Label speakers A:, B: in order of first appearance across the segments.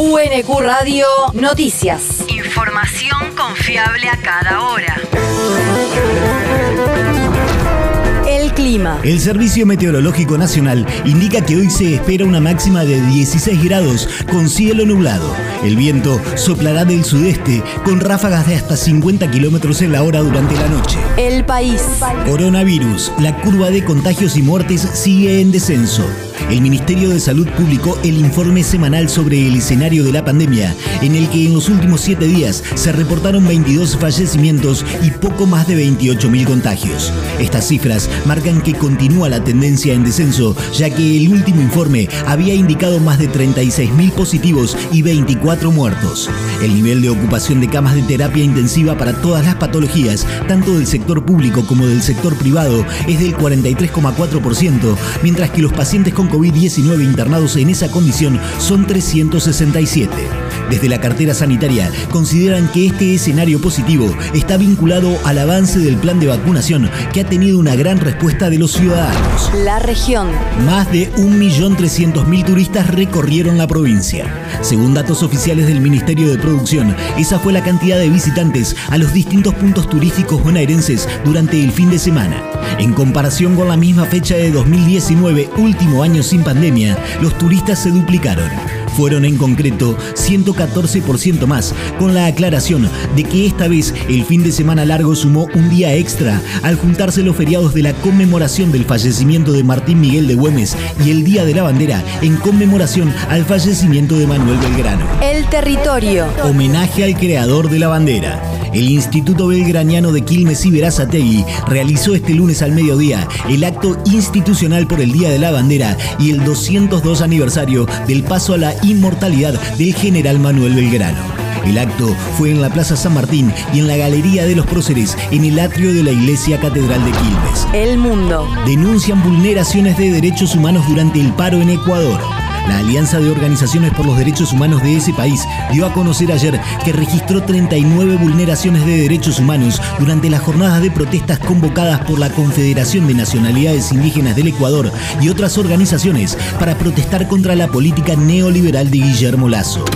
A: UNQ Radio Noticias.
B: Información confiable a cada hora.
A: El clima.
C: El Servicio Meteorológico Nacional indica que hoy se espera una máxima de 16 grados con cielo nublado. El viento soplará del sudeste con ráfagas de hasta 50 kilómetros en la hora durante la noche.
A: El país.
C: Coronavirus. La curva de contagios y muertes sigue en descenso. El Ministerio de Salud publicó el informe semanal sobre el escenario de la pandemia, en el que en los últimos siete días se reportaron 22 fallecimientos y poco más de 28.000 contagios. Estas cifras marcan que continúa la tendencia en descenso, ya que el último informe había indicado más de 36.000 positivos y 24 muertos. El nivel de ocupación de camas de terapia intensiva para todas las patologías, tanto del sector público como del sector privado, es del 43,4%, mientras que los pacientes con COVID-19 internados en esa condición son 367. Desde la cartera sanitaria consideran que este escenario positivo está vinculado al avance del plan de vacunación que ha tenido una gran respuesta de los ciudadanos.
A: La región.
C: Más de 1.300.000 turistas recorrieron la provincia. Según datos oficiales del Ministerio de Producción, esa fue la cantidad de visitantes a los distintos puntos turísticos bonaerenses durante el fin de semana. En comparación con la misma fecha de 2019, último año sin pandemia, los turistas se duplicaron. Fueron en concreto 114% más, con la aclaración de que esta vez el fin de semana largo sumó un día extra al juntarse los feriados de la conmemoración del fallecimiento de Martín Miguel de Güemes y el Día de la Bandera en conmemoración al fallecimiento de Manuel Belgrano.
A: El territorio.
C: Homenaje al creador de la bandera. El Instituto Belgraniano de Quilmes y Verazategui realizó este lunes al mediodía el acto institucional por el Día de la Bandera y el 202 aniversario del paso a la inmortalidad del general Manuel Belgrano. El acto fue en la Plaza San Martín y en la Galería de los Próceres, en el atrio de la Iglesia Catedral de Quilmes.
A: El mundo.
C: Denuncian vulneraciones de derechos humanos durante el paro en Ecuador. La Alianza de Organizaciones por los Derechos Humanos de ese país dio a conocer ayer que registró 39 vulneraciones de derechos humanos durante las jornadas de protestas convocadas por la Confederación de Nacionalidades Indígenas del Ecuador y otras organizaciones para protestar contra la política neoliberal de Guillermo Lazo.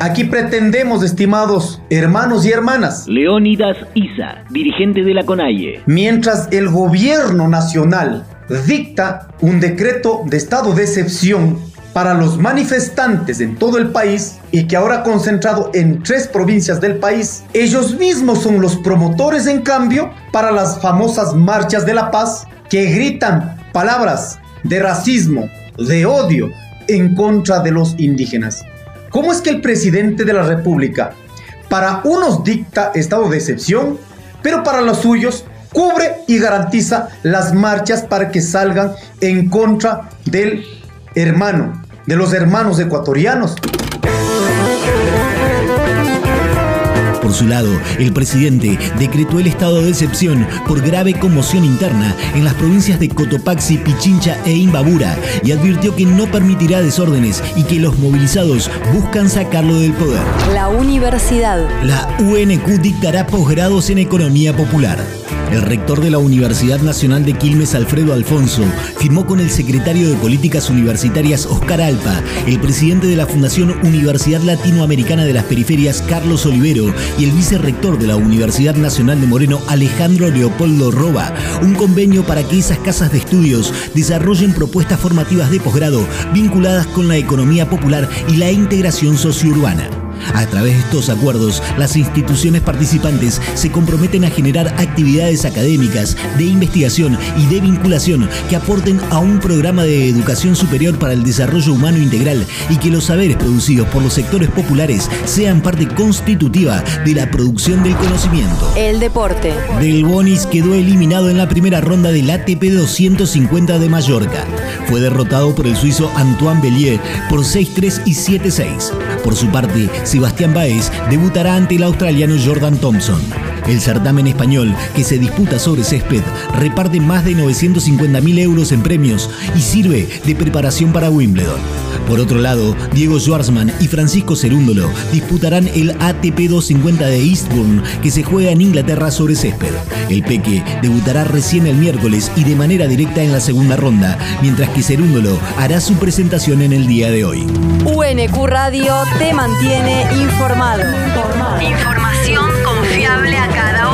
D: Aquí pretendemos, estimados hermanos y hermanas,
E: Leónidas Isa, dirigente de la CONAIE.
D: mientras el gobierno nacional dicta un decreto de estado de excepción para los manifestantes en todo el país y que ahora concentrado en tres provincias del país, ellos mismos son los promotores en cambio para las famosas marchas de la paz que gritan palabras de racismo, de odio en contra de los indígenas. ¿Cómo es que el presidente de la República para unos dicta estado de excepción, pero para los suyos cubre y garantiza las marchas para que salgan en contra del hermano, de los hermanos ecuatorianos?
C: Por su lado, el presidente decretó el estado de excepción por grave conmoción interna en las provincias de Cotopaxi, Pichincha e Imbabura y advirtió que no permitirá desórdenes y que los movilizados buscan sacarlo del poder.
A: La universidad.
C: La UNQ dictará posgrados en economía popular. El rector de la Universidad Nacional de Quilmes, Alfredo Alfonso, firmó con el secretario de Políticas Universitarias, Oscar Alpa, el presidente de la Fundación Universidad Latinoamericana de las Periferias, Carlos Olivero, y el vicerrector de la Universidad Nacional de Moreno, Alejandro Leopoldo Roba, un convenio para que esas casas de estudios desarrollen propuestas formativas de posgrado vinculadas con la economía popular y la integración sociourbana. A través de estos acuerdos, las instituciones participantes se comprometen a generar actividades académicas, de investigación y de vinculación que aporten a un programa de educación superior para el desarrollo humano integral y que los saberes producidos por los sectores populares sean parte constitutiva de la producción del conocimiento.
A: El deporte.
C: Del Bonis quedó eliminado en la primera ronda del ATP 250 de Mallorca. Fue derrotado por el suizo Antoine Bellier por 6-3 y 7-6. Por su parte, Sebastián Baez debutará ante el australiano Jordan Thompson. El certamen español, que se disputa sobre césped, reparte más de 950.000 euros en premios y sirve de preparación para Wimbledon. Por otro lado, Diego Schwartzman y Francisco Cerúndolo disputarán el ATP 250 de Eastbourne, que se juega en Inglaterra sobre césped. El Peque debutará recién el miércoles y de manera directa en la segunda ronda, mientras que Cerúndolo hará su presentación en el día de hoy.
A: UNQ Radio te mantiene informado.
B: Información confiable